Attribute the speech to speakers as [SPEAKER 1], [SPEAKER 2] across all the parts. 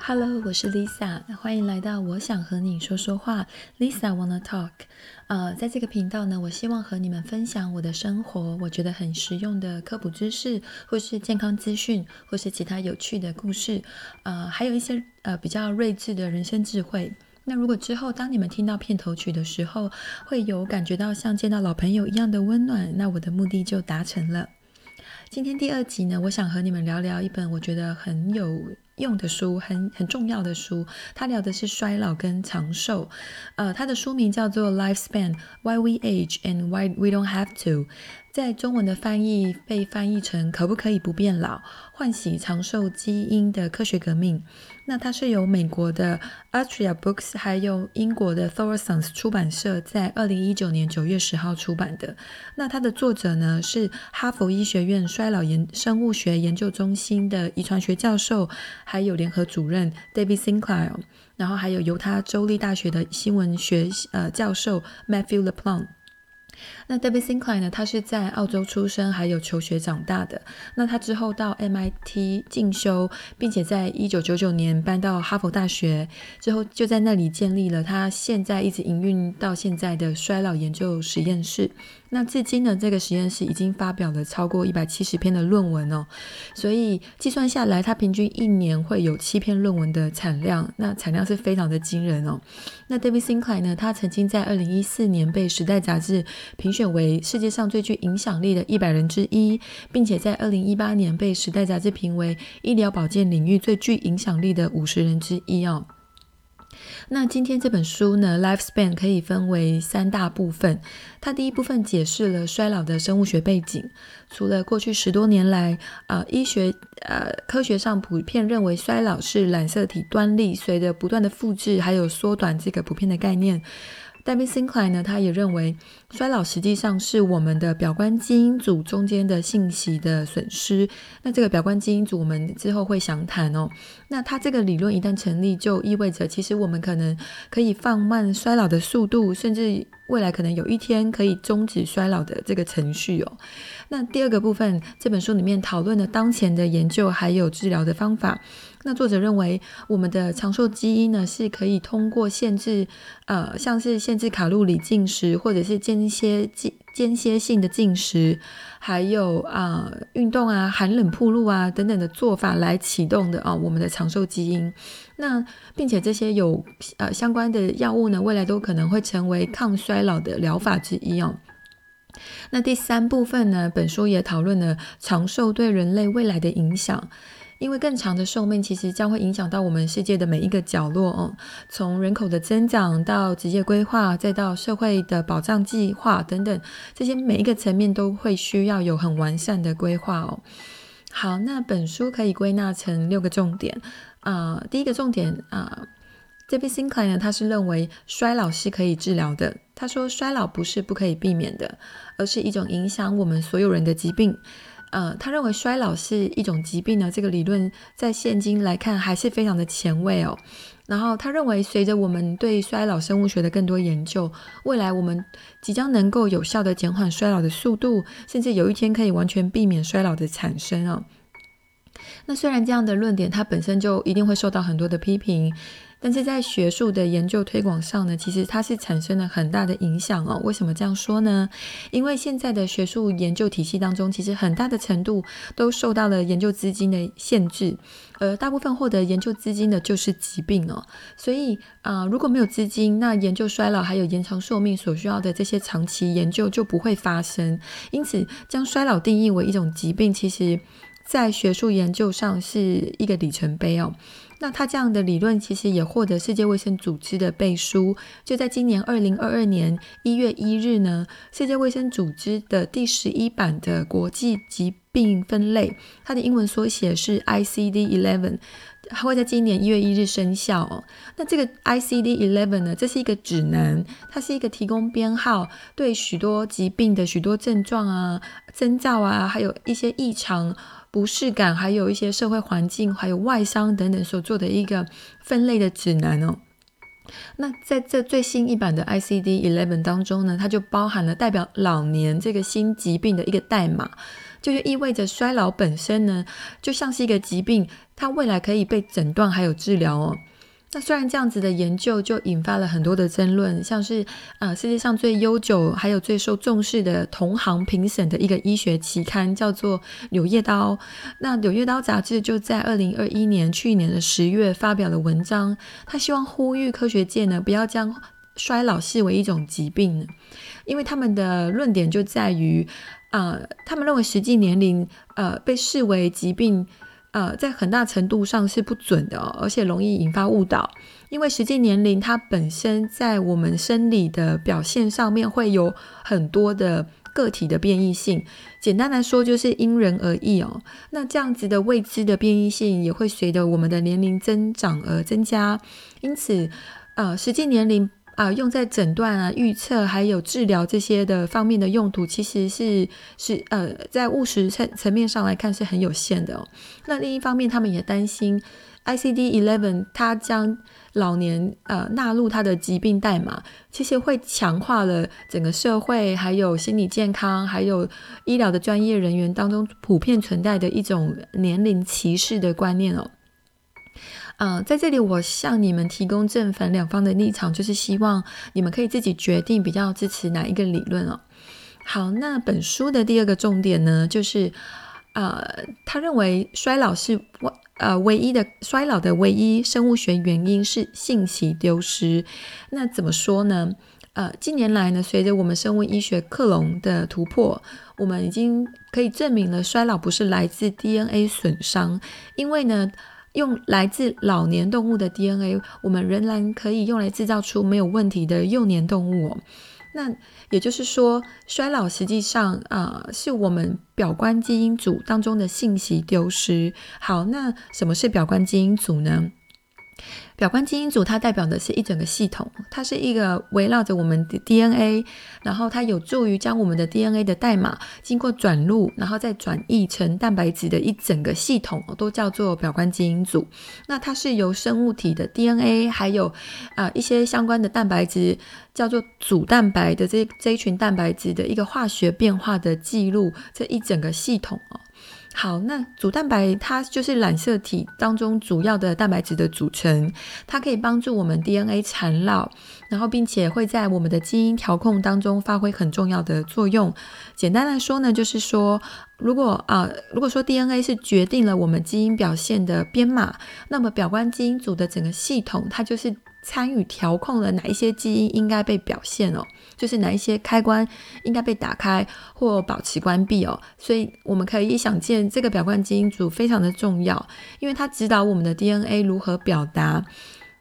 [SPEAKER 1] Hello，我是 Lisa，欢迎来到我想和你说说话。Lisa wanna talk。呃，在这个频道呢，我希望和你们分享我的生活，我觉得很实用的科普知识，或是健康资讯，或是其他有趣的故事，呃，还有一些呃比较睿智的人生智慧。那如果之后当你们听到片头曲的时候，会有感觉到像见到老朋友一样的温暖，那我的目的就达成了。今天第二集呢，我想和你们聊聊一本我觉得很有用的书，很很重要的书。他聊的是衰老跟长寿。呃，他的书名叫做《Lifespan: Why We Age and Why We Don't Have to》。在中文的翻译被翻译成“可不可以不变老？唤醒长寿基因的科学革命”。那它是由美国的 Atria Books 还有英国的 Thorson Sons 出版社在二零一九年九月十号出版的。那它的作者呢是哈佛医学院衰老研生物学研究中心的遗传学教授，还有联合主任 David Sinclair，然后还有犹他州立大学的新闻学呃教授 Matthew LaPlante。那 David Sinclair 呢？他是在澳洲出生，还有求学长大的。那他之后到 MIT 进修，并且在一九九九年搬到哈佛大学，之后就在那里建立了他现在一直营运到现在的衰老研究实验室。那至今呢，这个实验室已经发表了超过一百七十篇的论文哦，所以计算下来，它平均一年会有七篇论文的产量，那产量是非常的惊人哦。那 David Sinclair 呢，他曾经在二零一四年被《时代》杂志评选为世界上最具影响力的一百人之一，并且在二零一八年被《时代》杂志评为医疗保健领域最具影响力的五十人之一哦。那今天这本书呢，Lifespan 可以分为三大部分。它第一部分解释了衰老的生物学背景。除了过去十多年来，呃，医学呃科学上普遍认为衰老是染色体端粒随着不断的复制还有缩短这个普遍的概念。David Sinclair 呢，他也认为衰老实际上是我们的表观基因组中间的信息的损失。那这个表观基因组我们之后会详谈哦。那他这个理论一旦成立，就意味着其实我们可能可以放慢衰老的速度，甚至未来可能有一天可以终止衰老的这个程序哦。那第二个部分，这本书里面讨论了当前的研究还有治疗的方法。那作者认为，我们的长寿基因呢，是可以通过限制，呃，像是限制卡路里进食，或者是间歇间间歇性的进食，还有啊、运动啊、寒冷暴露啊等等的做法来启动的啊、我们的长寿基因。那并且这些有呃相关的药物呢，未来都可能会成为抗衰老的疗法之一哦。那第三部分呢，本书也讨论了长寿对人类未来的影响。因为更长的寿命其实将会影响到我们世界的每一个角落哦，从人口的增长到职业规划，再到社会的保障计划等等，这些每一个层面都会需要有很完善的规划哦。好，那本书可以归纳成六个重点啊、第一个重点啊，David Sinclair 呢，他是认为衰老是可以治疗的。他说，衰老不是不可以避免的，而是一种影响我们所有人的疾病。呃，他认为衰老是一种疾病呢，这个理论在现今来看还是非常的前卫哦。然后他认为，随着我们对衰老生物学的更多研究，未来我们即将能够有效地减缓衰老的速度，甚至有一天可以完全避免衰老的产生哦。那虽然这样的论点，它本身就一定会受到很多的批评。但是在学术的研究推广上呢，其实它是产生了很大的影响哦。为什么这样说呢？因为现在的学术研究体系当中，其实很大的程度都受到了研究资金的限制，而大部分获得研究资金的就是疾病哦。所以啊、如果没有资金，那研究衰老还有延长寿命所需要的这些长期研究就不会发生。因此，将衰老定义为一种疾病，其实在学术研究上是一个里程碑哦。那他这样的理论其实也获得世界卫生组织的背书。就在今年二零二二年一月一日呢，世界卫生组织的第十一版的国际疾病分类，它的英文缩写是 ICD-11，它会在今年一月一日生效哦。那这个 ICD-11 呢，这是一个指南，它是一个提供编号，对许多疾病的许多症状啊、征兆啊，还有一些异常。不适感，还有一些社会环境，还有外伤等等所做的一个分类的指南哦。那在这最新一版的 I C D eleven 当中呢，它就包含了代表老年这个新疾病的一个代码，就是意味着衰老本身呢，就像是一个疾病，它未来可以被诊断还有治疗哦。那虽然这样子的研究就引发了很多的争论，像是呃世界上最悠久还有最受重视的同行评审的一个医学期刊叫做《柳叶刀》，那《柳叶刀》杂志就在二零二一年去年的十月发表了文章，他希望呼吁科学界呢不要将衰老视为一种疾病，因为他们的论点就在于，呃，他们认为实际年龄呃被视为疾病。呃，在很大程度上是不准的哦，而且容易引发误导。因为实际年龄它本身在我们生理的表现上面会有很多的个体的变异性。简单来说，就是因人而异哦。那这样子的未知的变异性也会随着我们的年龄增长而增加。因此，呃，实际年龄。啊，用在诊断啊、预测还有治疗这些的方面的用途，其实是是呃，在务实层层面上来看是很有限的哦。那另一方面，他们也担心 ICD-11 它将老年呃纳入它的疾病代码，其实会强化了整个社会还有心理健康还有医疗的专业人员当中普遍存在的一种年龄歧视的观念哦。呃，在这里我向你们提供正反两方的立场，就是希望你们可以自己决定比较支持哪一个理论哦。好，那本书的第二个重点呢，就是呃，他认为衰老是呃唯一的衰老的唯一生物学原因是信息丢失。那怎么说呢？呃，近年来呢，随着我们生物医学克隆的突破，我们已经可以证明了衰老不是来自 DNA 损伤，因为呢。用来自老年动物的 DNA，我们仍然可以用来制造出没有问题的幼年动物哦。那也就是说，衰老实际上啊，是我们表观基因组当中的信息丢失。好，那什么是表观基因组呢？表观基因组它代表的是一整个系统，它是一个围绕着我们的 DNA，然后它有助于将我们的 DNA 的代码经过转录，然后再转译成蛋白质的一整个系统，都叫做表观基因组。那它是由生物体的 DNA，还有啊、一些相关的蛋白质，叫做组蛋白的这这一群蛋白质的一个化学变化的记录，这一整个系统哦。好，那组蛋白它就是染色体当中主要的蛋白质的组成，它可以帮助我们 DNA 缠绕，然后并且会在我们的基因调控当中发挥很重要的作用。简单来说呢，就是说，如果啊、如果说 DNA 是决定了我们基因表现的编码，那么表观基因组的整个系统，它就是。参与调控了哪一些基因应该被表现哦，就是哪一些开关应该被打开或保持关闭哦，所以我们可以想见，这个表观基因组非常的重要，因为它指导我们的 DNA 如何表达，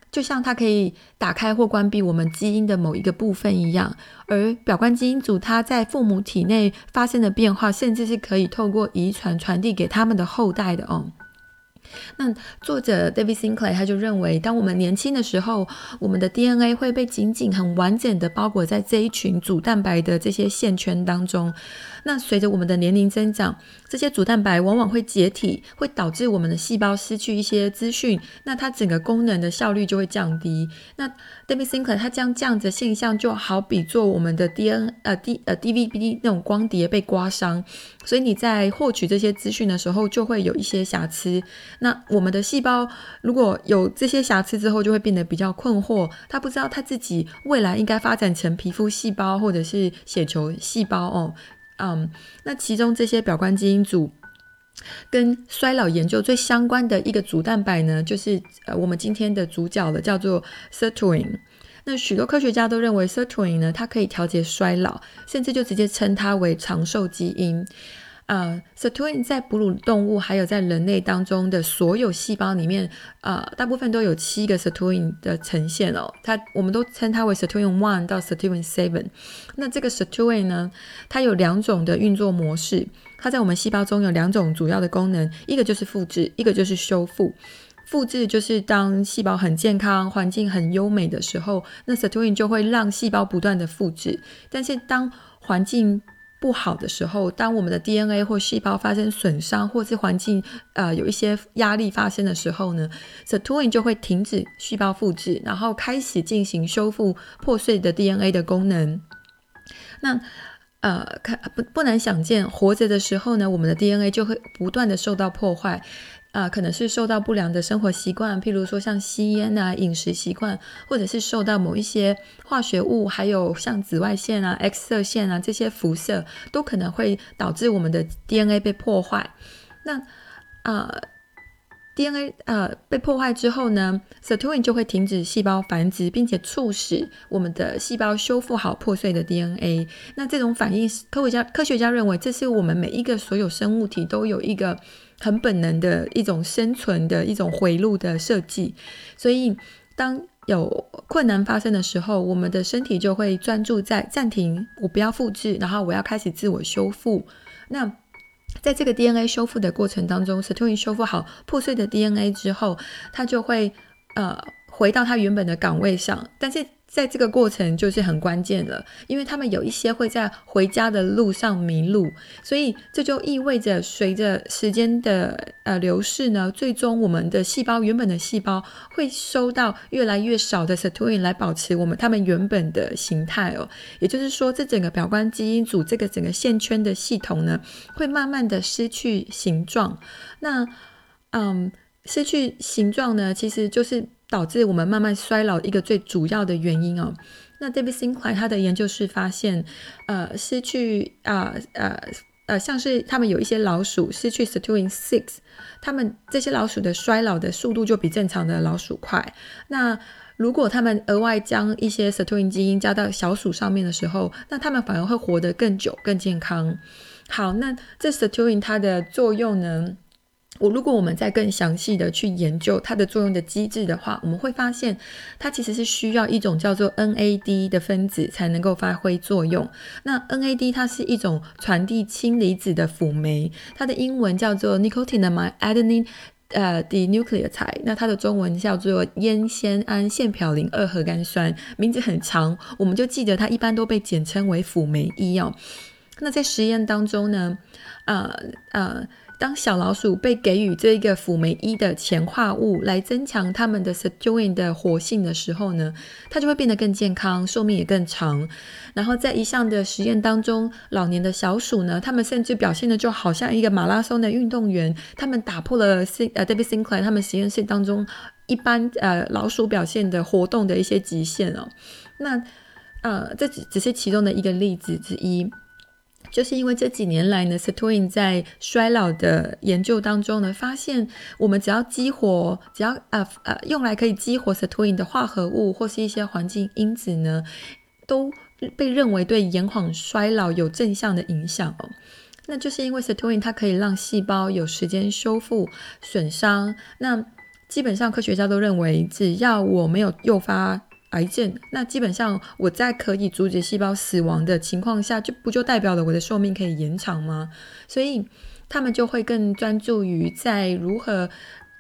[SPEAKER 1] 就像它可以打开或关闭我们基因的某一个部分一样。而表观基因组它在父母体内发生的变化，甚至是可以透过遗传传递给他们的后代的哦。那作者 David Sinclair 他就认为，当我们年轻的时候，我们的 DNA 会被紧紧、很完整的包裹在这一群组蛋白的这些线圈当中。那随着我们的年龄增长，这些组蛋白往往会解体，会导致我们的细胞失去一些资讯，那它整个功能的效率就会降低。那 David Sinclair 他将这样子的现象就好比做我们的 DNA 呃 D 呃 DVD 那种光碟被刮伤，所以你在获取这些资讯的时候就会有一些瑕疵。那我们的细胞如果有这些瑕疵之后，就会变得比较困惑，他不知道他自己未来应该发展成皮肤细胞或者是血球细胞哦。嗯，那其中这些表观基因组跟衰老研究最相关的一个组蛋白呢，就是呃我们今天的主角了，叫做 sirtuin。那许多科学家都认为 sirtuin 呢，它可以调节衰老，甚至就直接称它为长寿基因。呃，sirtuin 在哺乳动物还有在人类当中的所有细胞里面，呃，大部分都有七个 sirtuin 的呈现哦。它我们都称它为 sirtuin one 到 sirtuin seven。那这个 sirtuin 呢，它有两种的运作模式。它在我们细胞中有两种主要的功能，一个就是复制，一个就是修复。复制就是当细胞很健康、环境很优美的时候，那 sirtuin 就会让细胞不断的复制。但是当环境不好的时候，当我们的 DNA 或细胞发生损伤，或是环境呃有一些压力发生的时候呢，sirtuin 就会停止细胞复制，然后开始进行修复破碎的 DNA 的功能。那呃，看不不难想见，活着的时候呢，我们的 DNA 就会不断的受到破坏。啊、可能是受到不良的生活习惯，譬如说像吸烟啊、饮食习惯，或者是受到某一些化学物，还有像紫外线啊、X 射线啊这些辐射，都可能会导致我们的 DNA 被破坏。那啊、DNA 呃被破坏之后呢，sirtuin 就会停止细胞繁殖，并且促使我们的细胞修复好破碎的 DNA。那这种反应，科学家科学家认为，这是我们每一个所有生物体都有一个。很本能的一种生存的一种回路的设计，所以当有困难发生的时候，我们的身体就会专注在暂停，我不要复制，然后我要开始自我修复。那在这个 DNA 修复的过程当中，sirtuin 修复好破碎的 DNA 之后，它就会呃回到它原本的岗位上，但是。在这个过程就是很关键了，因为他们有一些会在回家的路上迷路，所以这就意味着随着时间的呃流逝呢，最终我们的细胞原本的细胞会收到越来越少的 sirtuin 来保持我们它们原本的形态哦。也就是说，这整个表观基因组这个整个线圈的系统呢，会慢慢的失去形状。那嗯，失去形状呢，其实就是。导致我们慢慢衰老一个最主要的原因哦。那 David Sinclair 他的研究是发现，呃，失去啊呃呃，像是他们有一些老鼠失去 sirtuin six，他们这些老鼠的衰老的速度就比正常的老鼠快。那如果他们额外将一些 sirtuin 基因加到小鼠上面的时候，那他们反而会活得更久、更健康。好，那这 sirtuin 它的作用呢？我如果我们再更详细的去研究它的作用的机制的话，我们会发现它其实是需要一种叫做 NAD 的分子才能够发挥作用。那 NAD 它是一种传递氢离子的辅酶，它的英文叫做 Nicotinamide Adenine 呃 De Nucleotide 那它的中文叫做烟酰胺腺嘌呤二核苷酸，名字很长，我们就记得它一般都被简称为辅酶一哦。那在实验当中呢，呃呃。当小老鼠被给予这一个辅酶一的前化物来增强它们的 s i t u i n 的活性的时候呢，它就会变得更健康，寿命也更长。然后在一项的实验当中，老年的小鼠呢，它们甚至表现的就好像一个马拉松的运动员，他们打破了 C 呃 David Sinclair 他们实验室当中一般呃老鼠表现的活动的一些极限哦。那呃这只只是其中的一个例子之一。就是因为这几年来呢，sirtuin 在衰老的研究当中呢，发现我们只要激活，只要呃呃用来可以激活 sirtuin 的化合物或是一些环境因子呢，都被认为对延缓衰老有正向的影响哦。那就是因为 sirtuin 它可以让细胞有时间修复损伤。那基本上科学家都认为，只要我没有诱发。癌症，那基本上我在可以阻止细胞死亡的情况下，就不就代表了我的寿命可以延长吗？所以他们就会更专注于在如何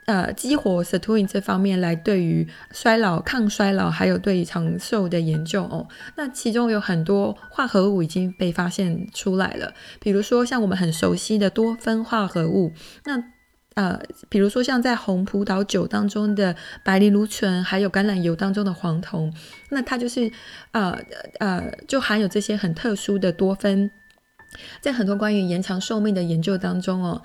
[SPEAKER 1] 呃激活 sirtuin 这方面来对于衰老、抗衰老还有对于长寿的研究哦。那其中有很多化合物已经被发现出来了，比如说像我们很熟悉的多酚化合物，那。呃，比如说像在红葡萄酒当中的白藜芦醇，还有橄榄油当中的黄酮，那它就是呃呃，就含有这些很特殊的多酚。在很多关于延长寿命的研究当中哦，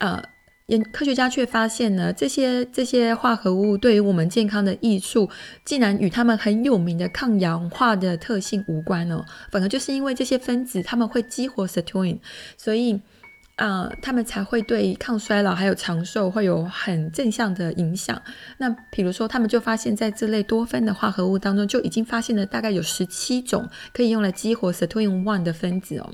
[SPEAKER 1] 呃，研科学家却发现呢，这些这些化合物对于我们健康的益处，竟然与他们很有名的抗氧化的特性无关哦，反而就是因为这些分子他们会激活 sirtuin，所以。啊、他们才会对抗衰老还有长寿会有很正向的影响。那比如说，他们就发现，在这类多酚的化合物当中，就已经发现了大概有十七种可以用来激活 sirtuin one 的分子哦。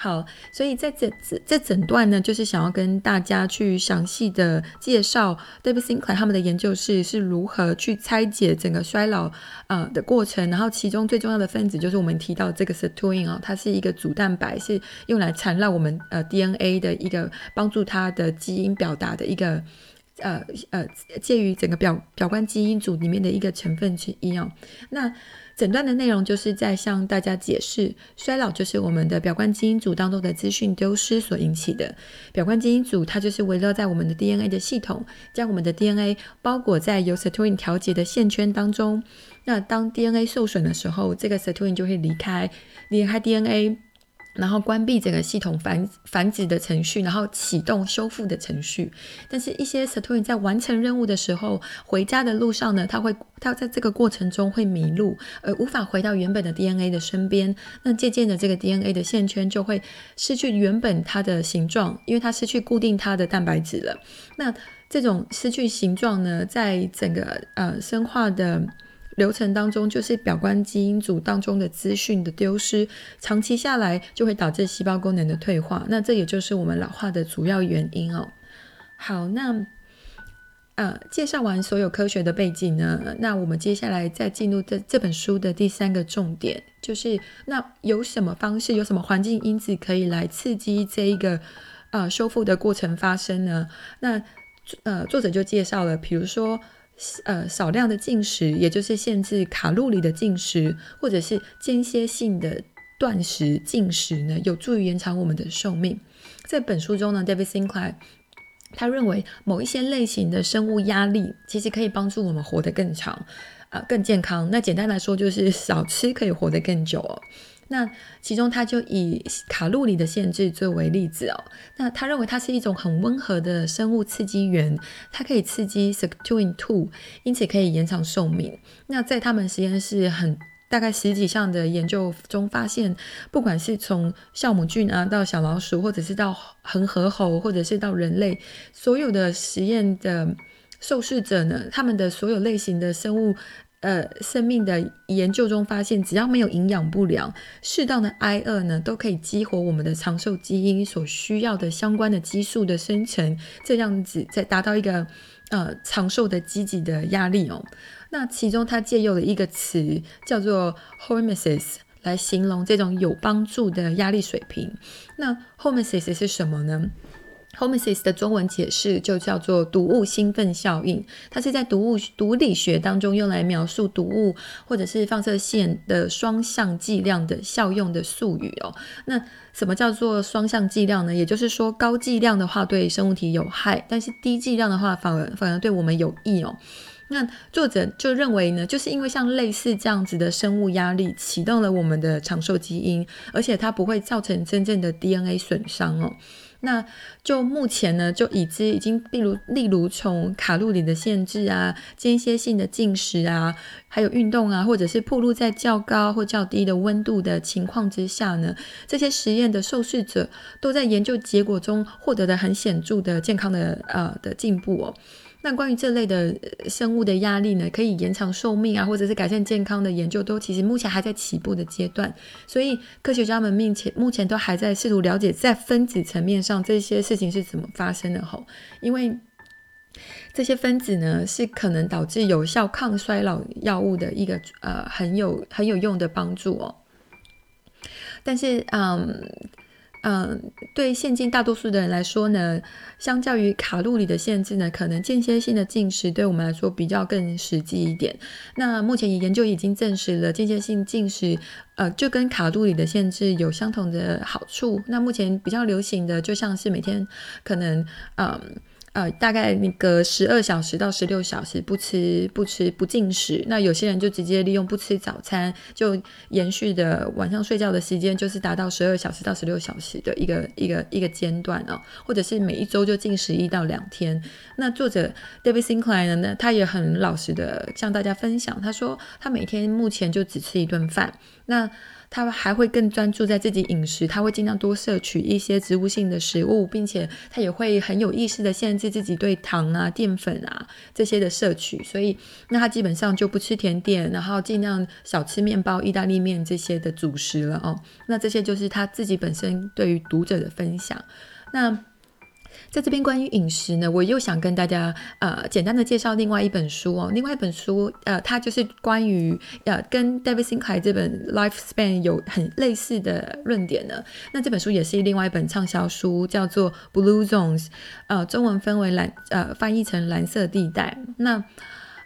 [SPEAKER 1] 好，所以在这这这整段呢，就是想要跟大家去详细的介绍 David Sinclair 他们的研究室是如何去拆解整个衰老呃的过程，然后其中最重要的分子就是我们提到这个 sirtuin 哦，它是一个主蛋白，是用来缠绕我们呃 DNA 的一个帮助它的基因表达的一个呃呃介于整个表表观基因组里面的一个成分之一哦。那诊断的内容就是在向大家解释，衰老就是我们的表观基因组当中的资讯丢失所引起的。表观基因组它就是围绕在我们的 DNA 的系统，将我们的 DNA 包裹在由 sirtuin 调节的线圈当中。那当 DNA 受损的时候，这个 sirtuin 就会离开，离开 DNA。然后关闭整个系统繁繁殖的程序，然后启动修复的程序。但是，一些 sirtuin 在完成任务的时候，回家的路上呢，它会它在这个过程中会迷路，而无法回到原本的 DNA 的身边。那渐渐的，这个 DNA 的线圈就会失去原本它的形状，因为它失去固定它的蛋白质了。那这种失去形状呢，在整个呃生化的。流程当中，就是表观基因组当中的资讯的丢失，长期下来就会导致细胞功能的退化。那这也就是我们老化的主要原因哦。好，那呃，介绍完所有科学的背景呢，那我们接下来再进入这这本书的第三个重点，就是那有什么方式，有什么环境因子可以来刺激这一个呃修复的过程发生呢？那呃，作者就介绍了，比如说。呃，少量的进食，也就是限制卡路里的进食，或者是间歇性的断食进食呢，有助于延长我们的寿命。在本书中呢，David Sinclair 他认为某一些类型的生物压力其实可以帮助我们活得更长，呃，更健康。那简单来说，就是少吃可以活得更久哦。那其中，他就以卡路里的限制作为例子哦。那他认为它是一种很温和的生物刺激源，它可以刺激 sirtuin two，因此可以延长寿命。那在他们实验室很大概十几项的研究中发现，不管是从酵母菌啊到小老鼠，或者是到恒河猴，或者是到人类，所有的实验的受试者呢，他们的所有类型的生物。呃，生命的研究中发现，只要没有营养不良，适当的挨饿呢，都可以激活我们的长寿基因所需要的相关的激素的生成，这样子再达到一个呃长寿的积极的压力哦。那其中他借用了一个词叫做 hormesis 来形容这种有帮助的压力水平。那 hormesis 是什么呢 homesis 的中文解释就叫做毒物兴奋效应，它是在毒物毒理学当中用来描述毒物或者是放射线的双向剂量的效用的术语哦。那什么叫做双向剂量呢？也就是说，高剂量的话对生物体有害，但是低剂量的话反而反而对我们有益哦。那作者就认为呢，就是因为像类似这样子的生物压力启动了我们的长寿基因，而且它不会造成真正的 DNA 损伤哦。那就目前呢，就已知已经，例如例如从卡路里的限制啊、间歇性的进食啊，还有运动啊，或者是暴露在较高或较低的温度的情况之下呢，这些实验的受试者都在研究结果中获得了很显著的健康的呃的进步哦。那关于这类的生物的压力呢，可以延长寿命啊，或者是改善健康的研究，都其实目前还在起步的阶段。所以科学家们目前目前都还在试图了解，在分子层面上这些事情是怎么发生的吼，因为这些分子呢，是可能导致有效抗衰老药物的一个呃很有很有用的帮助哦。但是嗯。嗯，对现今大多数的人来说呢，相较于卡路里的限制呢，可能间歇性的进食对我们来说比较更实际一点。那目前研究已经证实了间歇性进食，呃，就跟卡路里的限制有相同的好处。那目前比较流行的，就像是每天可能，嗯。呃，大概那个十二小时到十六小时不吃不吃不进食，那有些人就直接利用不吃早餐，就延续的晚上睡觉的时间就是达到十二小时到十六小时的一个一个一个间段哦，或者是每一周就进食一到两天。那作者 David Sinclair 呢，他也很老实的向大家分享，他说他每天目前就只吃一顿饭，那。他还会更专注在自己饮食，他会尽量多摄取一些植物性的食物，并且他也会很有意识的限制自己对糖啊、淀粉啊这些的摄取。所以，那他基本上就不吃甜点，然后尽量少吃面包、意大利面这些的主食了哦。那这些就是他自己本身对于读者的分享。那在这边关于饮食呢，我又想跟大家呃简单的介绍另外一本书哦。另外一本书呃，它就是关于呃跟 David Sinclair 这本 Lifespan 有很类似的论点呢。那这本书也是另外一本畅销书，叫做 Blue Zones，呃，中文分为蓝呃翻译成蓝色地带。那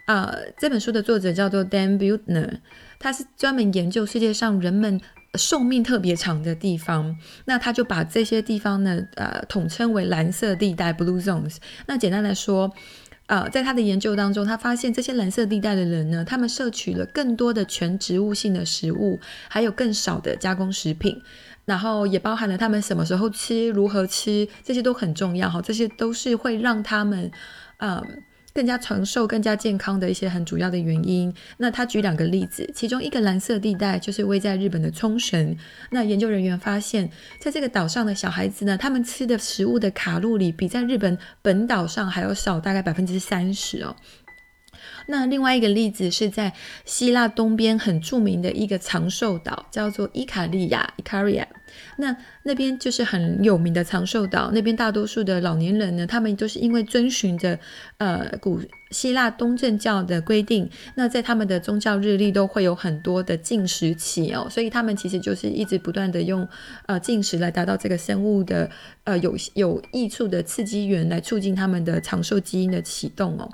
[SPEAKER 1] 呃这本书的作者叫做 Dan Buettner，他是专门研究世界上人们。寿命特别长的地方，那他就把这些地方呢，呃，统称为蓝色地带 （Blue Zones）。那简单来说，呃，在他的研究当中，他发现这些蓝色地带的人呢，他们摄取了更多的全植物性的食物，还有更少的加工食品，然后也包含了他们什么时候吃、如何吃，这些都很重要哈。这些都是会让他们，呃。更加长寿、更加健康的一些很主要的原因。那他举两个例子，其中一个蓝色地带就是位在日本的冲绳。那研究人员发现，在这个岛上的小孩子呢，他们吃的食物的卡路里比在日本本岛上还要少，大概百分之三十哦。那另外一个例子是在希腊东边很著名的一个长寿岛，叫做伊卡利亚 （Ikaria）。那那边就是很有名的长寿岛，那边大多数的老年人呢，他们都是因为遵循着呃古希腊东正教的规定，那在他们的宗教日历都会有很多的禁食期哦，所以他们其实就是一直不断的用呃禁食来达到这个生物的呃有有益处的刺激源，来促进他们的长寿基因的启动哦。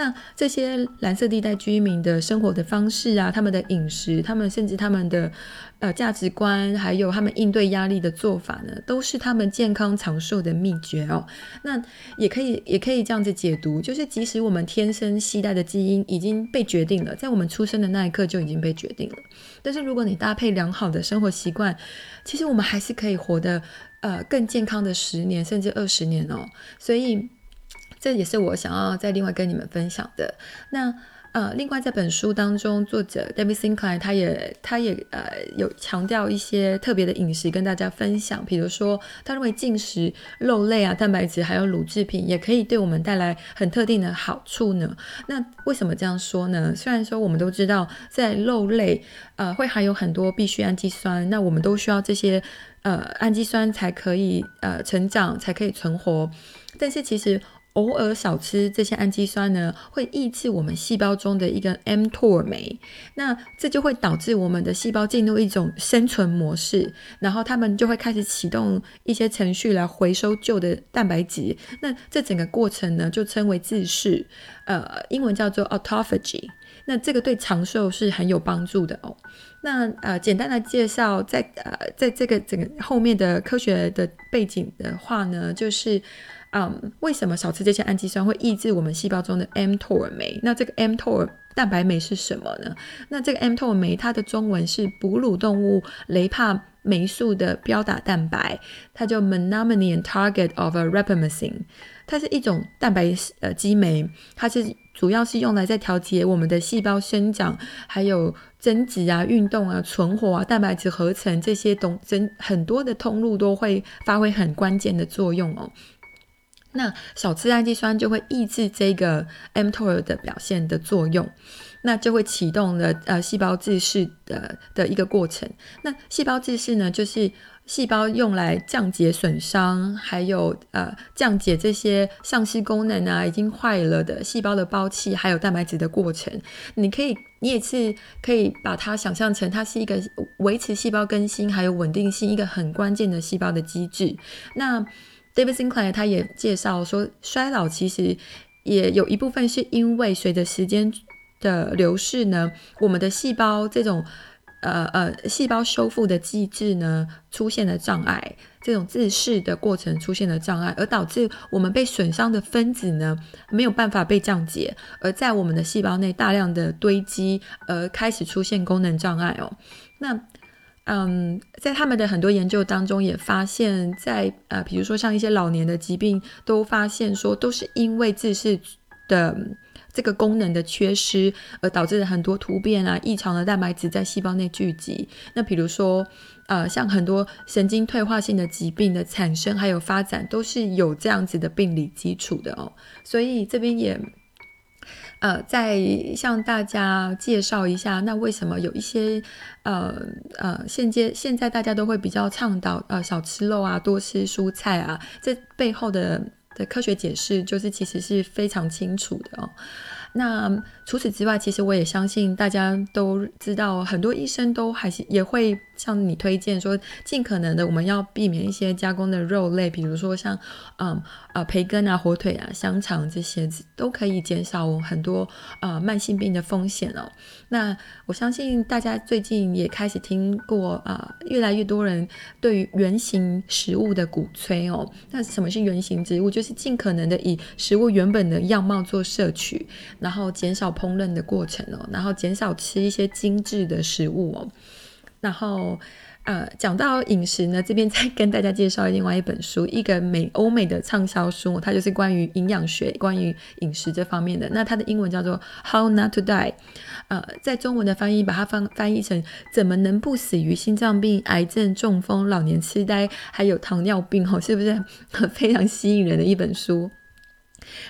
[SPEAKER 1] 那这些蓝色地带居民的生活的方式啊，他们的饮食，他们甚至他们的呃价值观，还有他们应对压力的做法呢，都是他们健康长寿的秘诀哦。那也可以也可以这样子解读，就是即使我们天生携带的基因已经被决定了，在我们出生的那一刻就已经被决定了，但是如果你搭配良好的生活习惯，其实我们还是可以活得呃更健康的十年甚至二十年哦。所以。这也是我想要再另外跟你们分享的。那呃，另外这本书当中，作者 David Sinclair 他也他也呃有强调一些特别的饮食跟大家分享，比如说他认为进食肉类啊、蛋白质还有乳制品也可以对我们带来很特定的好处呢。那为什么这样说呢？虽然说我们都知道在肉类呃会含有很多必需氨基酸，那我们都需要这些呃氨基酸才可以呃成长，才可以存活，但是其实。偶尔少吃这些氨基酸呢，会抑制我们细胞中的一个 mTOR 酶，那这就会导致我们的细胞进入一种生存模式，然后他们就会开始启动一些程序来回收旧的蛋白质。那这整个过程呢，就称为自噬，呃，英文叫做 autophagy。那这个对长寿是很有帮助的哦。那呃，简单的介绍，在呃，在这个整个后面的科学的背景的话呢，就是。嗯，为什么少吃这些氨基酸会抑制我们细胞中的 mTOR 酶？那这个 mTOR 蛋白酶是什么呢？那这个 mTOR 酶它的中文是哺乳动物雷帕霉素的标打蛋白，它叫 monoamine target of a rapamycin。它是一种蛋白呃激酶，它是主要是用来在调节我们的细胞生长、还有增殖啊、运动啊、存活啊、蛋白质合成这些东整很多的通路都会发挥很关键的作用哦。那少吃氨基酸就会抑制这个 mTOR 的表现的作用，那就会启动了呃细胞自噬的的一个过程。那细胞自噬呢，就是细胞用来降解损伤，还有呃降解这些丧失功能啊、已经坏了的细胞的胞器，还有蛋白质的过程。你可以，你也是可以把它想象成它是一个维持细胞更新还有稳定性一个很关键的细胞的机制。那 David Sinclair 他也介绍说，衰老其实也有一部分是因为随着时间的流逝呢，我们的细胞这种呃呃细胞修复的机制呢出现了障碍，这种自噬的过程出现了障碍，而导致我们被损伤的分子呢没有办法被降解，而在我们的细胞内大量的堆积，而开始出现功能障碍哦。那嗯，在他们的很多研究当中，也发现在，呃，比如说像一些老年的疾病，都发现说都是因为自噬的这个功能的缺失，而导致了很多突变啊、异常的蛋白质在细胞内聚集。那比如说，呃，像很多神经退化性的疾病的产生还有发展，都是有这样子的病理基础的哦。所以这边也。呃，再向大家介绍一下，那为什么有一些呃呃，现阶现在大家都会比较倡导呃少吃肉啊，多吃蔬菜啊，这背后的的科学解释，就是其实是非常清楚的哦。那除此之外，其实我也相信大家都知道，很多医生都还是也会向你推荐说，尽可能的我们要避免一些加工的肉类，比如说像嗯呃培根啊、火腿啊、香肠这些，都可以减少很多呃慢性病的风险哦。那我相信大家最近也开始听过啊、越来越多人对于原型食物的鼓吹哦。那什么是原型食物？就是尽可能的以食物原本的样貌做摄取。然后减少烹饪的过程哦，然后减少吃一些精致的食物哦，然后呃，讲到饮食呢，这边再跟大家介绍另外一本书，一个美欧美的畅销书，它就是关于营养学、关于饮食这方面的。那它的英文叫做《How Not to Die》，呃，在中文的翻译把它翻翻译成“怎么能不死于心脏病、癌症、中风、老年痴呆，还有糖尿病”哦，是不是 非常吸引人的一本书？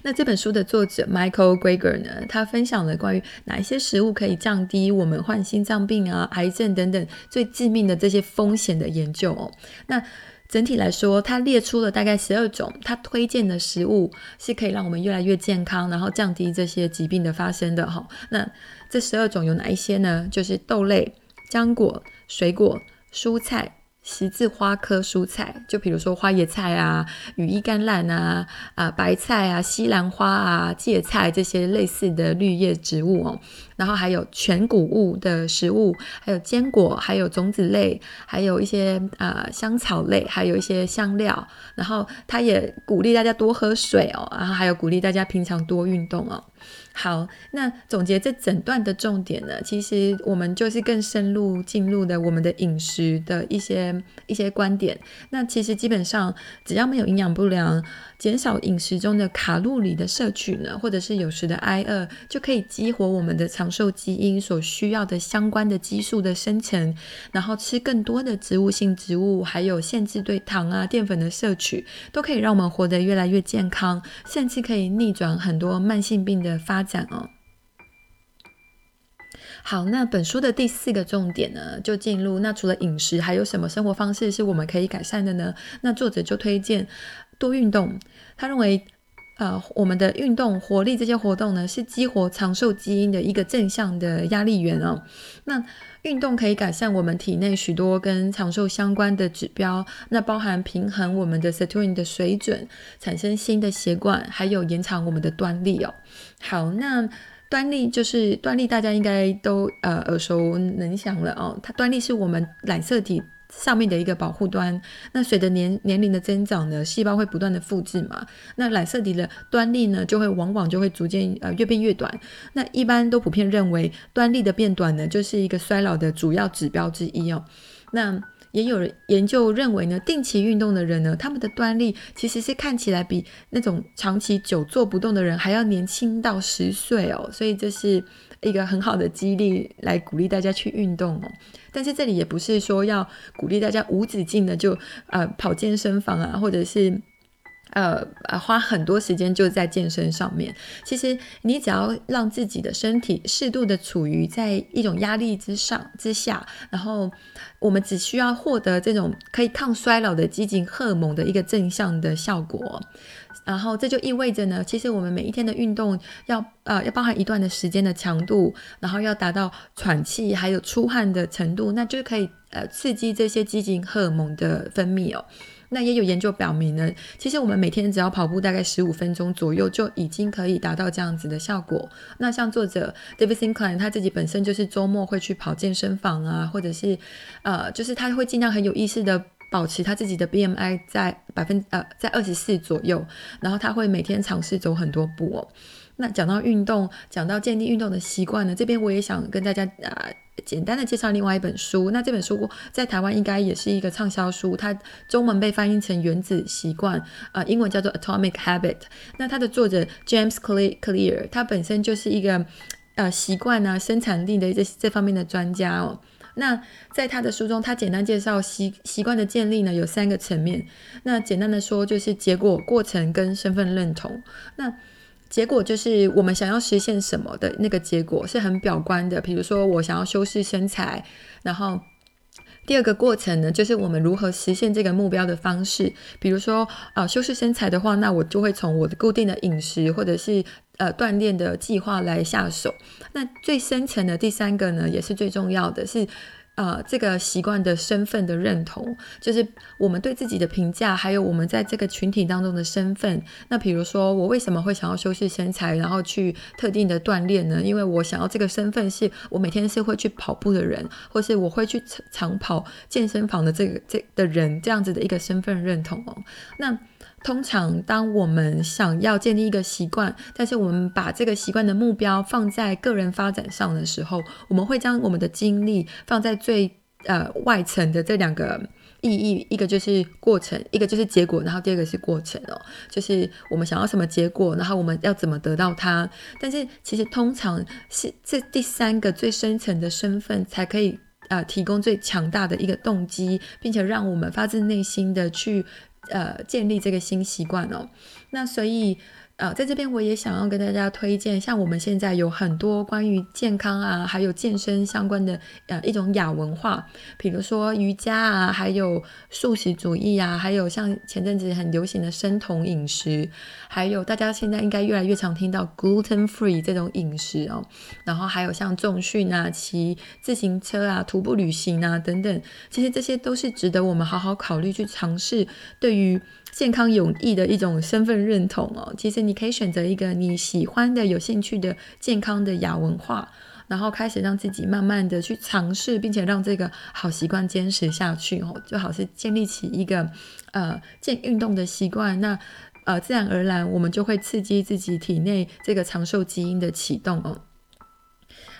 [SPEAKER 1] 那这本书的作者 Michael Greger 呢，他分享了关于哪一些食物可以降低我们患心脏病啊、癌症等等最致命的这些风险的研究哦。那整体来说，他列出了大概十二种他推荐的食物，是可以让我们越来越健康，然后降低这些疾病的发生的哈。那这十二种有哪一些呢？就是豆类、浆果、水果、蔬菜。十字花科蔬菜，就比如说花椰菜啊、羽衣甘蓝啊、啊白菜啊、西兰花啊、芥菜这些类似的绿叶植物哦。然后还有全谷物的食物，还有坚果，还有种子类，还有一些啊、香草类，还有一些香料。然后他也鼓励大家多喝水哦，然后还有鼓励大家平常多运动哦。好，那总结这整段的重点呢，其实我们就是更深入进入的我们的饮食的一些一些观点。那其实基本上只要没有营养不良，减少饮食中的卡路里的摄取呢，或者是有时的挨饿，就可以激活我们的长寿基因所需要的相关的激素的生成。然后吃更多的植物性植物，还有限制对糖啊淀粉的摄取，都可以让我们活得越来越健康，甚至可以逆转很多慢性病的发展哦。好，那本书的第四个重点呢，就进入那除了饮食，还有什么生活方式是我们可以改善的呢？那作者就推荐。多运动，他认为，呃，我们的运动、活力这些活动呢，是激活长寿基因的一个正向的压力源哦。那运动可以改善我们体内许多跟长寿相关的指标，那包含平衡我们的 sirtuin 的水准，产生新的血管，还有延长我们的端粒哦。好，那端粒就是端粒，大家应该都呃耳熟能详了哦。它端粒是我们染色体。上面的一个保护端，那随着年年龄的增长呢，细胞会不断的复制嘛，那染色体的端粒呢，就会往往就会逐渐呃越变越短。那一般都普遍认为，端粒的变短呢，就是一个衰老的主要指标之一哦。那也有人研究认为呢，定期运动的人呢，他们的端粒其实是看起来比那种长期久坐不动的人还要年轻到十岁哦，所以这是一个很好的激励来鼓励大家去运动哦。但是这里也不是说要鼓励大家无止境的就呃跑健身房啊，或者是。呃，花很多时间就在健身上面。其实你只要让自己的身体适度的处于在一种压力之上之下，然后我们只需要获得这种可以抗衰老的激进荷尔蒙的一个正向的效果。然后这就意味着呢，其实我们每一天的运动要呃要包含一段的时间的强度，然后要达到喘气还有出汗的程度，那就可以呃刺激这些激进荷尔蒙的分泌哦。那也有研究表明呢，其实我们每天只要跑步大概十五分钟左右，就已经可以达到这样子的效果。那像作者 David Sinclair 他自己本身就是周末会去跑健身房啊，或者是呃，就是他会尽量很有意识的保持他自己的 BMI 在百分呃在二十四左右，然后他会每天尝试走很多步哦。那讲到运动，讲到建立运动的习惯呢，这边我也想跟大家啊、呃、简单的介绍另外一本书。那这本书在台湾应该也是一个畅销书，它中文被翻译成《原子习惯》，呃，英文叫做《Atomic Habit》。那它的作者 James Clear，他本身就是一个呃习惯啊生产力的这这方面的专家哦。那在他的书中，他简单介绍习习惯的建立呢有三个层面。那简单的说就是结果、过程跟身份认同。那结果就是我们想要实现什么的那个结果是很表观的，比如说我想要修饰身材，然后第二个过程呢，就是我们如何实现这个目标的方式。比如说，啊、修饰身材的话，那我就会从我的固定的饮食或者是呃锻炼的计划来下手。那最深层的第三个呢，也是最重要的是。呃，这个习惯的身份的认同，就是我们对自己的评价，还有我们在这个群体当中的身份。那比如说，我为什么会想要修饰身材，然后去特定的锻炼呢？因为我想要这个身份是我每天是会去跑步的人，或是我会去长跑健身房的这个这的人，这样子的一个身份认同哦。那。通常，当我们想要建立一个习惯，但是我们把这个习惯的目标放在个人发展上的时候，我们会将我们的精力放在最呃外层的这两个意义，一个就是过程，一个就是结果，然后第二个是过程哦，就是我们想要什么结果，然后我们要怎么得到它。但是其实通常是这第三个最深层的身份才可以呃提供最强大的一个动机，并且让我们发自内心的去。呃，建立这个新习惯哦，那所以。呃，在这边我也想要跟大家推荐，像我们现在有很多关于健康啊，还有健身相关的呃一种亚文化，比如说瑜伽啊，还有素食主义啊，还有像前阵子很流行的生酮饮食，还有大家现在应该越来越常听到 gluten free 这种饮食哦，然后还有像重训啊、骑自行车啊、徒步旅行啊等等，其实这些都是值得我们好好考虑去尝试，对于。健康有益的一种身份认同哦，其实你可以选择一个你喜欢的、有兴趣的健康的亚文化，然后开始让自己慢慢的去尝试，并且让这个好习惯坚持下去哦，就好是建立起一个呃健运动的习惯，那呃自然而然我们就会刺激自己体内这个长寿基因的启动哦。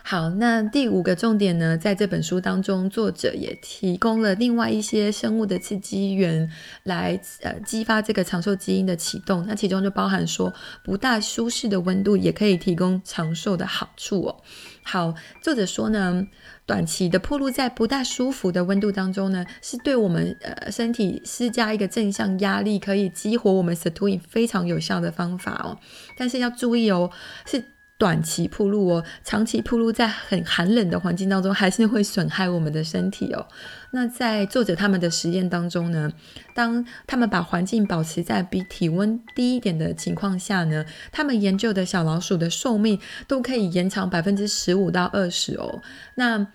[SPEAKER 1] 好，那第五个重点呢，在这本书当中，作者也提供了另外一些生物的刺激源来呃激发这个长寿基因的启动。那其中就包含说，不大舒适的温度也可以提供长寿的好处哦。好，作者说呢，短期的暴露在不大舒服的温度当中呢，是对我们呃身体施加一个正向压力，可以激活我们 sirtuin 非常有效的方法哦。但是要注意哦，是。短期铺路哦，长期铺路在很寒冷的环境当中，还是会损害我们的身体哦。那在作者他们的实验当中呢，当他们把环境保持在比体温低一点的情况下呢，他们研究的小老鼠的寿命都可以延长百分之十五到二十哦。那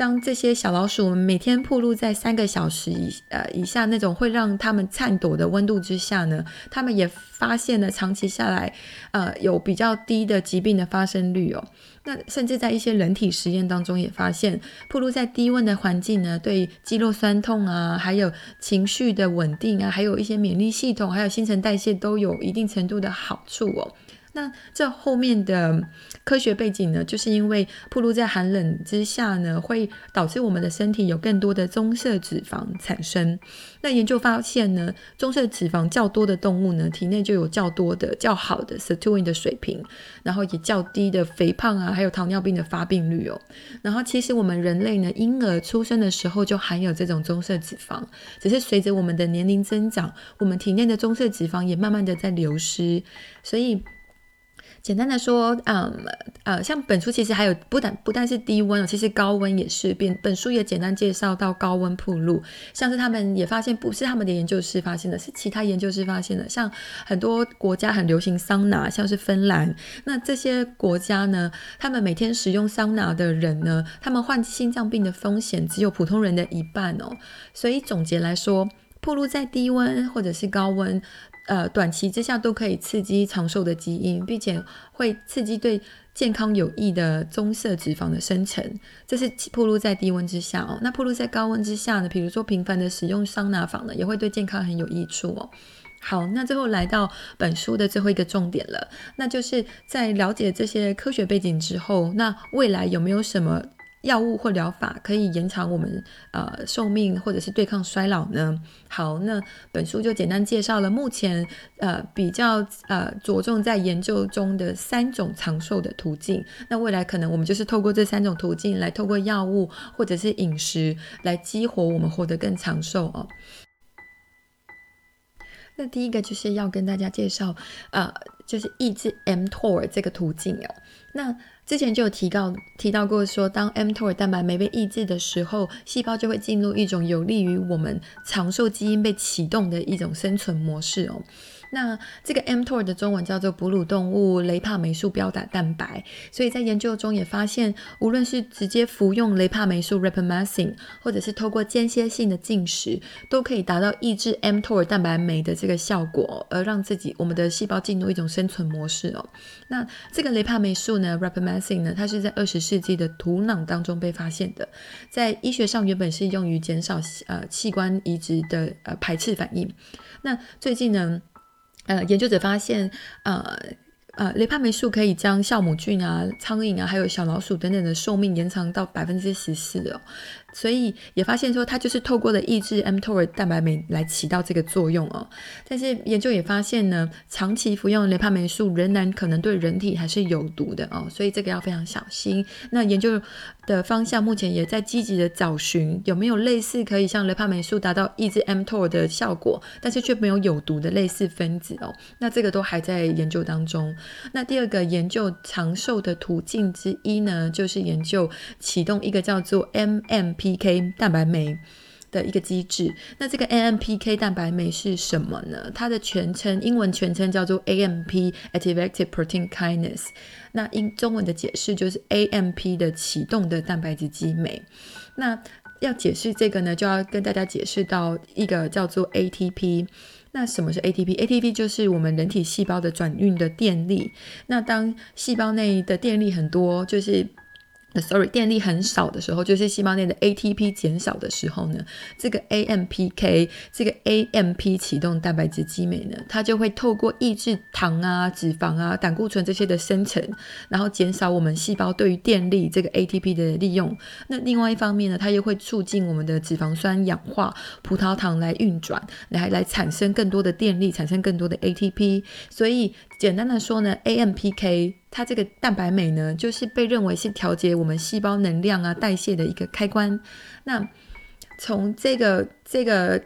[SPEAKER 1] 将这些小老鼠每天暴露在三个小时以呃以下那种会让他们颤抖的温度之下呢，他们也发现了长期下来，呃有比较低的疾病的发生率哦。那甚至在一些人体实验当中也发现，暴露在低温的环境呢，对肌肉酸痛啊，还有情绪的稳定啊，还有一些免疫系统，还有新陈代谢都有一定程度的好处哦。那这后面的科学背景呢，就是因为暴露在寒冷之下呢，会导致我们的身体有更多的棕色脂肪产生。那研究发现呢，棕色脂肪较多的动物呢，体内就有较多的、较好的 sirtuin 的水平，然后也较低的肥胖啊，还有糖尿病的发病率哦。然后其实我们人类呢，婴儿出生的时候就含有这种棕色脂肪，只是随着我们的年龄增长，我们体内的棕色脂肪也慢慢的在流失，所以。简单的说，嗯，呃，像本书其实还有不但不但是低温哦，其实高温也是。本本书也简单介绍到高温暴露，像是他们也发现不是他们的研究室发现的，是其他研究室发现的。像很多国家很流行桑拿，像是芬兰，那这些国家呢，他们每天使用桑拿的人呢，他们患心脏病的风险只有普通人的一半哦。所以总结来说，暴露在低温或者是高温。呃，短期之下都可以刺激长寿的基因，并且会刺激对健康有益的棕色脂肪的生成。这是暴露在低温之下哦。那暴露在高温之下呢？比如说频繁的使用桑拿房呢，也会对健康很有益处哦。好，那最后来到本书的最后一个重点了，那就是在了解这些科学背景之后，那未来有没有什么？药物或疗法可以延长我们呃寿命，或者是对抗衰老呢？好，那本书就简单介绍了目前呃比较呃着重在研究中的三种长寿的途径。那未来可能我们就是透过这三种途径来透过药物或者是饮食来激活我们活得更长寿哦。那第一个就是要跟大家介绍呃就是抑制 mTOR 这个途径哦。那之前就有提到提到过说，当 mTOR 蛋白酶被抑制的时候，细胞就会进入一种有利于我们长寿基因被启动的一种生存模式哦。那这个 mTOR 的中文叫做哺乳动物雷帕霉素标靶蛋白，所以在研究中也发现，无论是直接服用雷帕霉素 rapamycin，或者是透过间歇性的进食，都可以达到抑制 mTOR 蛋白酶的这个效果，而让自己我们的细胞进入一种生存模式哦。那这个雷帕霉素呢，rapamycin 呢，它是在二十世纪的土壤当中被发现的，在医学上原本是用于减少呃器官移植的呃排斥反应。那最近呢，呃，研究者发现，呃呃，雷帕霉素可以将酵母菌啊、苍蝇啊，还有小老鼠等等的寿命延长到百分之十四哦。所以也发现说，它就是透过了抑制 mTOR 蛋白酶来起到这个作用哦。但是研究也发现呢，长期服用雷帕霉素仍然可能对人体还是有毒的哦。所以这个要非常小心。那研究的方向目前也在积极的找寻有没有类似可以像雷帕霉素达到抑制 mTOR 的效果，但是却没有有毒的类似分子哦。那这个都还在研究当中。那第二个研究长寿的途径之一呢，就是研究启动一个叫做 MM。PK 蛋白酶的一个机制，那这个 AMPK 蛋白酶是什么呢？它的全称，英文全称叫做 AMP Activated Protein Kinase，那英中文的解释就是 AMP 的启动的蛋白质激酶。那要解释这个呢，就要跟大家解释到一个叫做 ATP。那什么是 ATP？ATP 就是我们人体细胞的转运的电力。那当细胞内的电力很多，就是。Sorry，电力很少的时候，就是细胞内的 ATP 减少的时候呢，这个 AMPK 这个 AMP 启动蛋白质激酶呢，它就会透过抑制糖啊、脂肪啊、胆固醇这些的生成，然后减少我们细胞对于电力这个 ATP 的利用。那另外一方面呢，它又会促进我们的脂肪酸氧化葡萄糖来运转，来来产生更多的电力，产生更多的 ATP。所以简单的说呢，AMPK。它这个蛋白酶呢，就是被认为是调节我们细胞能量啊、代谢的一个开关。那从这个这个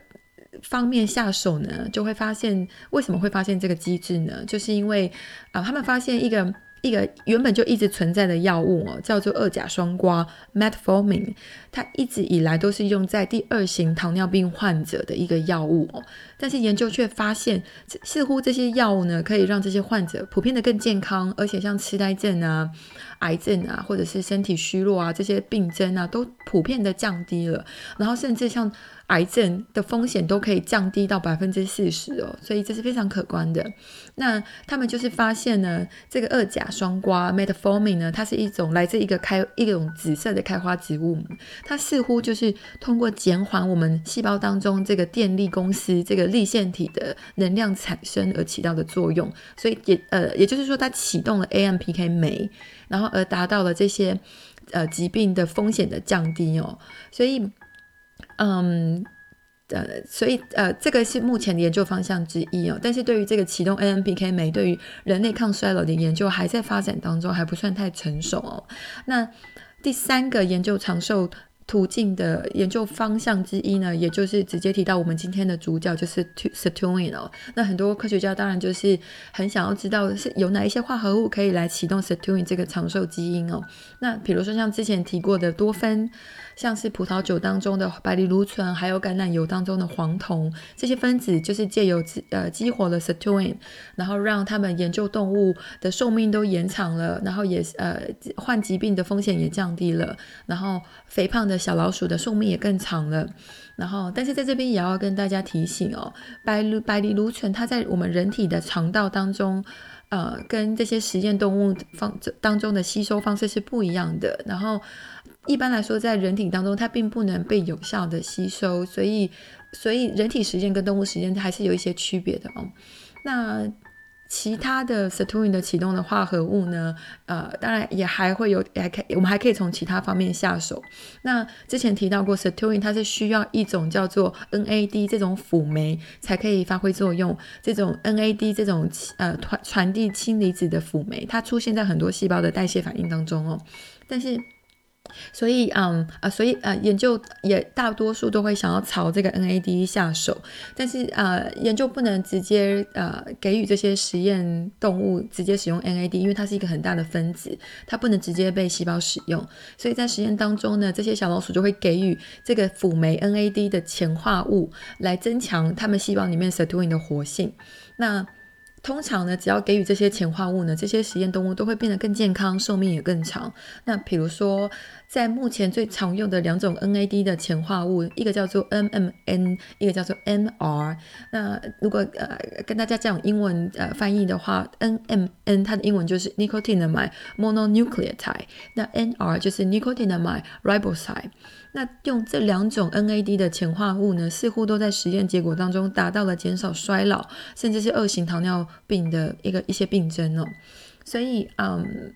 [SPEAKER 1] 方面下手呢，就会发现为什么会发现这个机制呢？就是因为啊、他们发现一个。一个原本就一直存在的药物哦，叫做二甲双胍 （Metformin），它一直以来都是用在第二型糖尿病患者的一个药物哦。但是研究却发现，似乎这些药物呢，可以让这些患者普遍的更健康，而且像痴呆症啊、癌症啊，或者是身体虚弱啊这些病症啊，都普遍的降低了。然后甚至像癌症的风险都可以降低到百分之四十哦，所以这是非常可观的。那他们就是发现呢，这个二甲双胍 Metformin 呢，它是一种来自一个开一种紫色的开花植物，它似乎就是通过减缓我们细胞当中这个电力公司这个立线体的能量产生而起到的作用，所以也呃也就是说，它启动了 AMPK 酶，然后而达到了这些呃疾病的风险的降低哦，所以。嗯，呃，所以呃，这个是目前的研究方向之一哦。但是对于这个启动 AMPK 酶对于人类抗衰老的研究还在发展当中，还不算太成熟哦。那第三个研究长寿途径的研究方向之一呢，也就是直接提到我们今天的主角就是 Sirtuin 哦。那很多科学家当然就是很想要知道是有哪一些化合物可以来启动 s t u r i n 这个长寿基因哦。那比如说像之前提过的多酚。像是葡萄酒当中的白藜芦醇，还有橄榄油当中的黄酮，这些分子就是借由呃激活了 Sirtuin，然后让他们研究动物的寿命都延长了，然后也呃患疾病的风险也降低了，然后肥胖的小老鼠的寿命也更长了。然后，但是在这边也要跟大家提醒哦，白藜白藜芦醇它在我们人体的肠道当中，呃，跟这些实验动物方当中的吸收方式是不一样的。然后。一般来说，在人体当中，它并不能被有效的吸收，所以，所以人体实验跟动物实验还是有一些区别的哦。那其他的 Sirtuin 的启动的化合物呢？呃，当然也还会有，也还可以，我们还可以从其他方面下手。那之前提到过 Sirtuin，它是需要一种叫做 NAD 这种辅酶才可以发挥作用。这种 NAD 这种呃传传递氢离子的辅酶，它出现在很多细胞的代谢反应当中哦，但是。所以，嗯啊，所以呃，研究也大多数都会想要朝这个 NAD 下手，但是呃，研究不能直接呃给予这些实验动物直接使用 NAD，因为它是一个很大的分子，它不能直接被细胞使用。所以在实验当中呢，这些小老鼠就会给予这个辅酶 NAD 的前化物，来增强它们细胞里面 sirtuin 的活性。那通常呢，只要给予这些前化物呢，这些实验动物都会变得更健康，寿命也更长。那比如说，在目前最常用的两种 NAD 的前化物，一个叫做 NMN，一个叫做 NR。那如果呃跟大家讲英文呃翻译的话，NMN 它的英文就是 Nicotinamide Mononucleotide，那 NR 就是 Nicotinamide Riboside。那用这两种 NAD 的前化物呢，似乎都在实验结果当中达到了减少衰老，甚至是二型糖尿病的一个一些病症哦。所以，嗯，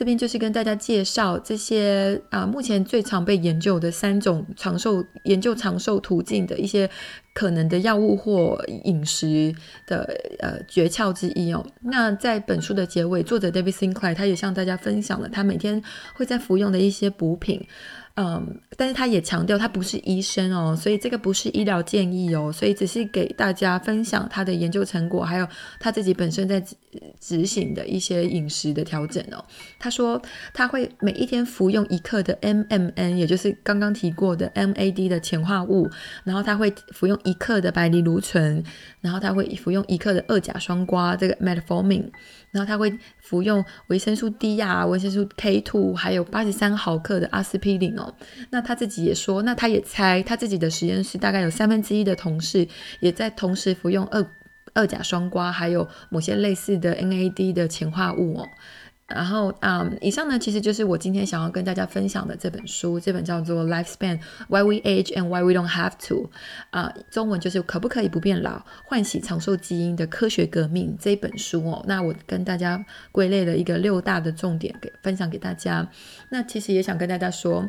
[SPEAKER 1] 这边就是跟大家介绍这些啊，目前最常被研究的三种长寿研究长寿途径的一些可能的药物或饮食的呃诀窍之一哦。那在本书的结尾，作者 David Sinclair 他也向大家分享了他每天会在服用的一些补品。嗯，但是他也强调他不是医生哦，所以这个不是医疗建议哦，所以只是给大家分享他的研究成果，还有他自己本身在执行的一些饮食的调整哦。他说他会每一天服用一克的 MMN，也就是刚刚提过的 MAD 的前化物，然后他会服用一克的白藜芦醇，然后他会服用一克的二甲双胍这个 Metformin。然后他会服用维生素 D 啊，维生素 K2，还有八十三毫克的阿司匹林哦。那他自己也说，那他也猜他自己的实验室大概有三分之一的同事也在同时服用二二甲双胍，还有某些类似的 NAD 的前化物哦。然后，嗯，以上呢，其实就是我今天想要跟大家分享的这本书，这本叫做《Lifespan: Why We Age and Why We Don't Have to》，啊，中文就是可不可以不变老，唤醒长寿基因的科学革命这一本书哦。那我跟大家归类了一个六大的重点给分享给大家。那其实也想跟大家说。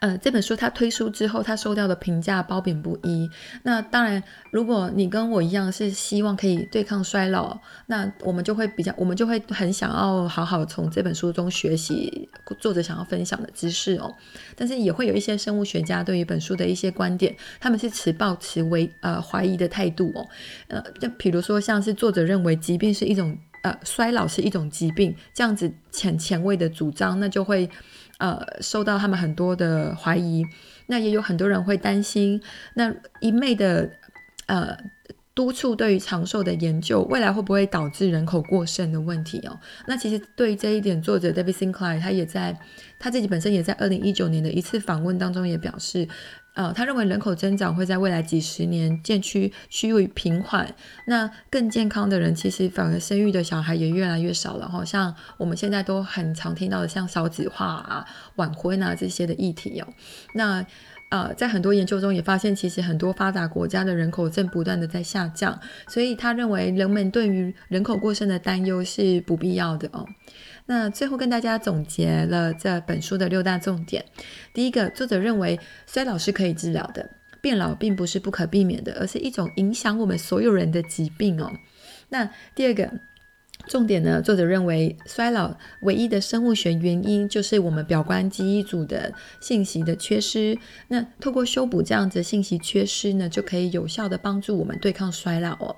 [SPEAKER 1] 呃，这本书他推出之后，他收到的评价褒贬不一。那当然，如果你跟我一样是希望可以对抗衰老，那我们就会比较，我们就会很想要好好从这本书中学习作者想要分享的知识哦。但是也会有一些生物学家对于本书的一些观点，他们是持抱持为呃怀疑的态度哦。呃，就比如说像是作者认为疾病是一种呃衰老是一种疾病这样子前前卫的主张，那就会。呃，受到他们很多的怀疑，那也有很多人会担心，那一昧的呃督促对于长寿的研究，未来会不会导致人口过剩的问题哦？那其实对于这一点，作者 David Sinclair 他也在他自己本身也在二零一九年的一次访问当中也表示。呃，他认为人口增长会在未来几十年渐趋趋于平缓，那更健康的人其实反而生育的小孩也越来越少了。好像我们现在都很常听到的，像少子化啊、晚婚啊这些的议题哦。那呃，在很多研究中也发现，其实很多发达国家的人口正不断的在下降，所以他认为人们对于人口过剩的担忧是不必要的哦。那最后跟大家总结了这本书的六大重点。第一个，作者认为衰老是可以治疗的，变老并不是不可避免的，而是一种影响我们所有人的疾病哦。那第二个重点呢，作者认为衰老唯一的生物学原因就是我们表观记忆组的信息的缺失。那透过修补这样子信息缺失呢，就可以有效的帮助我们对抗衰老哦。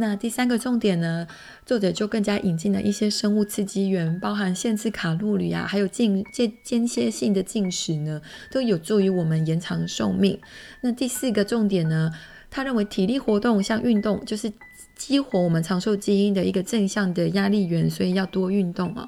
[SPEAKER 1] 那第三个重点呢，作者就更加引进了一些生物刺激源，包含限制卡路里啊，还有间间间歇性的进食呢，都有助于我们延长寿命。那第四个重点呢，他认为体力活动像运动，就是激活我们长寿基因的一个正向的压力源，所以要多运动啊。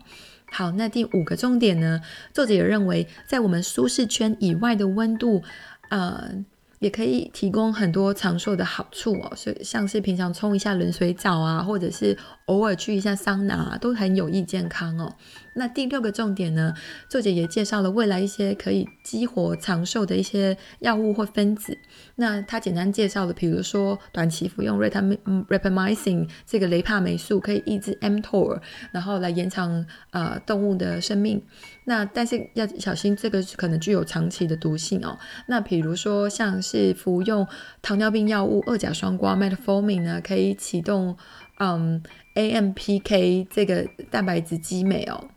[SPEAKER 1] 好，那第五个重点呢，作者也认为在我们舒适圈以外的温度，呃。也可以提供很多长寿的好处哦，所以像是平常冲一下冷水澡啊，或者是偶尔去一下桑拿啊，都很有益健康哦。那第六个重点呢，作者也介绍了未来一些可以激活长寿的一些药物或分子。那他简单介绍了，比如说短期服用 rapamycin 这个雷帕霉素可以抑制 mTOR，然后来延长呃动物的生命。那但是要小心，这个可能具有长期的毒性哦。那比如说像是服用糖尿病药物二甲双胍 Metformin 呢，可以启动嗯 AMPK 这个蛋白质激酶哦。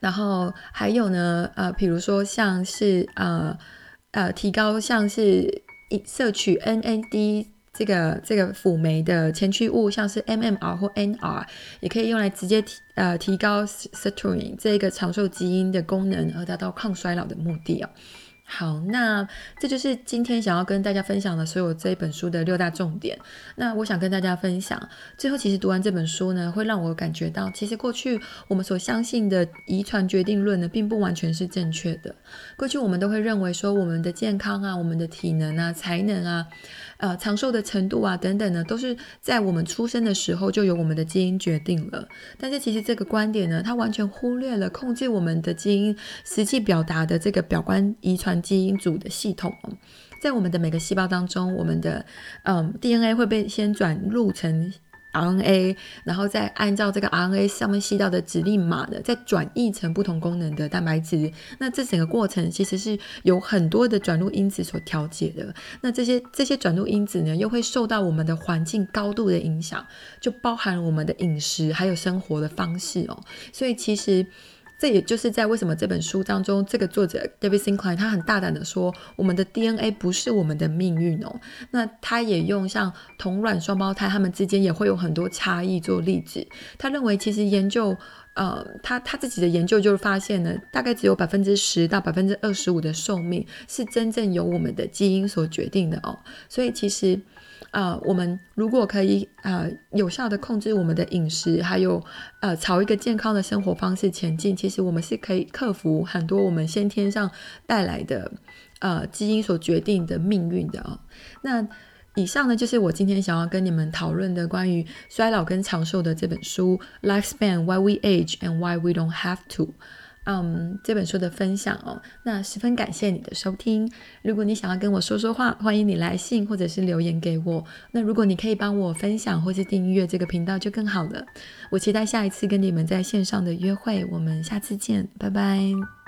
[SPEAKER 1] 然后还有呢，呃，比如说像是呃呃提高像是摄取 NAD 这个这个辅酶的前驱物，像是 MMR 或 NR，也可以用来直接提呃提高 sirtuin 这个长寿基因的功能，而达到抗衰老的目的哦。好，那这就是今天想要跟大家分享的所有这本书的六大重点。那我想跟大家分享，最后其实读完这本书呢，会让我感觉到，其实过去我们所相信的遗传决定论呢，并不完全是正确的。过去我们都会认为说，我们的健康啊，我们的体能啊，才能啊。呃，长寿的程度啊，等等呢，都是在我们出生的时候就由我们的基因决定了。但是其实这个观点呢，它完全忽略了控制我们的基因实际表达的这个表观遗传基因组的系统。在我们的每个细胞当中，我们的嗯 DNA 会被先转入成。RNA，然后再按照这个 RNA 上面吸到的指令码的，再转译成不同功能的蛋白质。那这整个过程其实是有很多的转录因子所调节的。那这些这些转录因子呢，又会受到我们的环境高度的影响，就包含我们的饮食还有生活的方式哦。所以其实。这也就是在为什么这本书当中，这个作者 David Sinclair 他很大胆的说，我们的 DNA 不是我们的命运哦。那他也用像同卵双胞胎，他们之间也会有很多差异做例子。他认为其实研究，呃，他他自己的研究就是发现呢，大概只有百分之十到百分之二十五的寿命是真正由我们的基因所决定的哦。所以其实。呃，我们如果可以呃有效的控制我们的饮食，还有呃朝一个健康的生活方式前进，其实我们是可以克服很多我们先天上带来的呃基因所决定的命运的哦。那以上呢，就是我今天想要跟你们讨论的关于衰老跟长寿的这本书《Lifespan: Why We Age and Why We Don't Have to》。嗯，这本书的分享哦，那十分感谢你的收听。如果你想要跟我说说话，欢迎你来信或者是留言给我。那如果你可以帮我分享或是订阅这个频道就更好了。我期待下一次跟你们在线上的约会，我们下次见，拜拜。